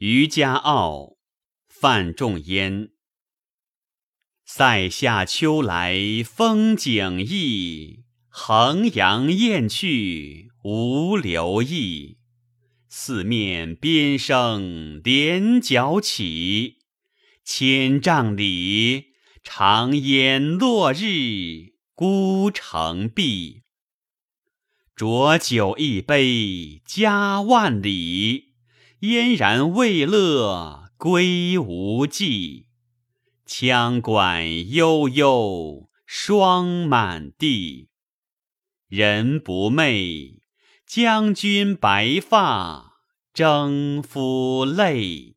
渔家傲，范仲淹。塞下秋来风景异，衡阳雁去无留意。四面边声连角起，千嶂里，长烟落日孤城闭。浊酒一杯家万里，嫣然未勒归无计。羌管悠悠霜满地，人不寐，将军白发征夫泪。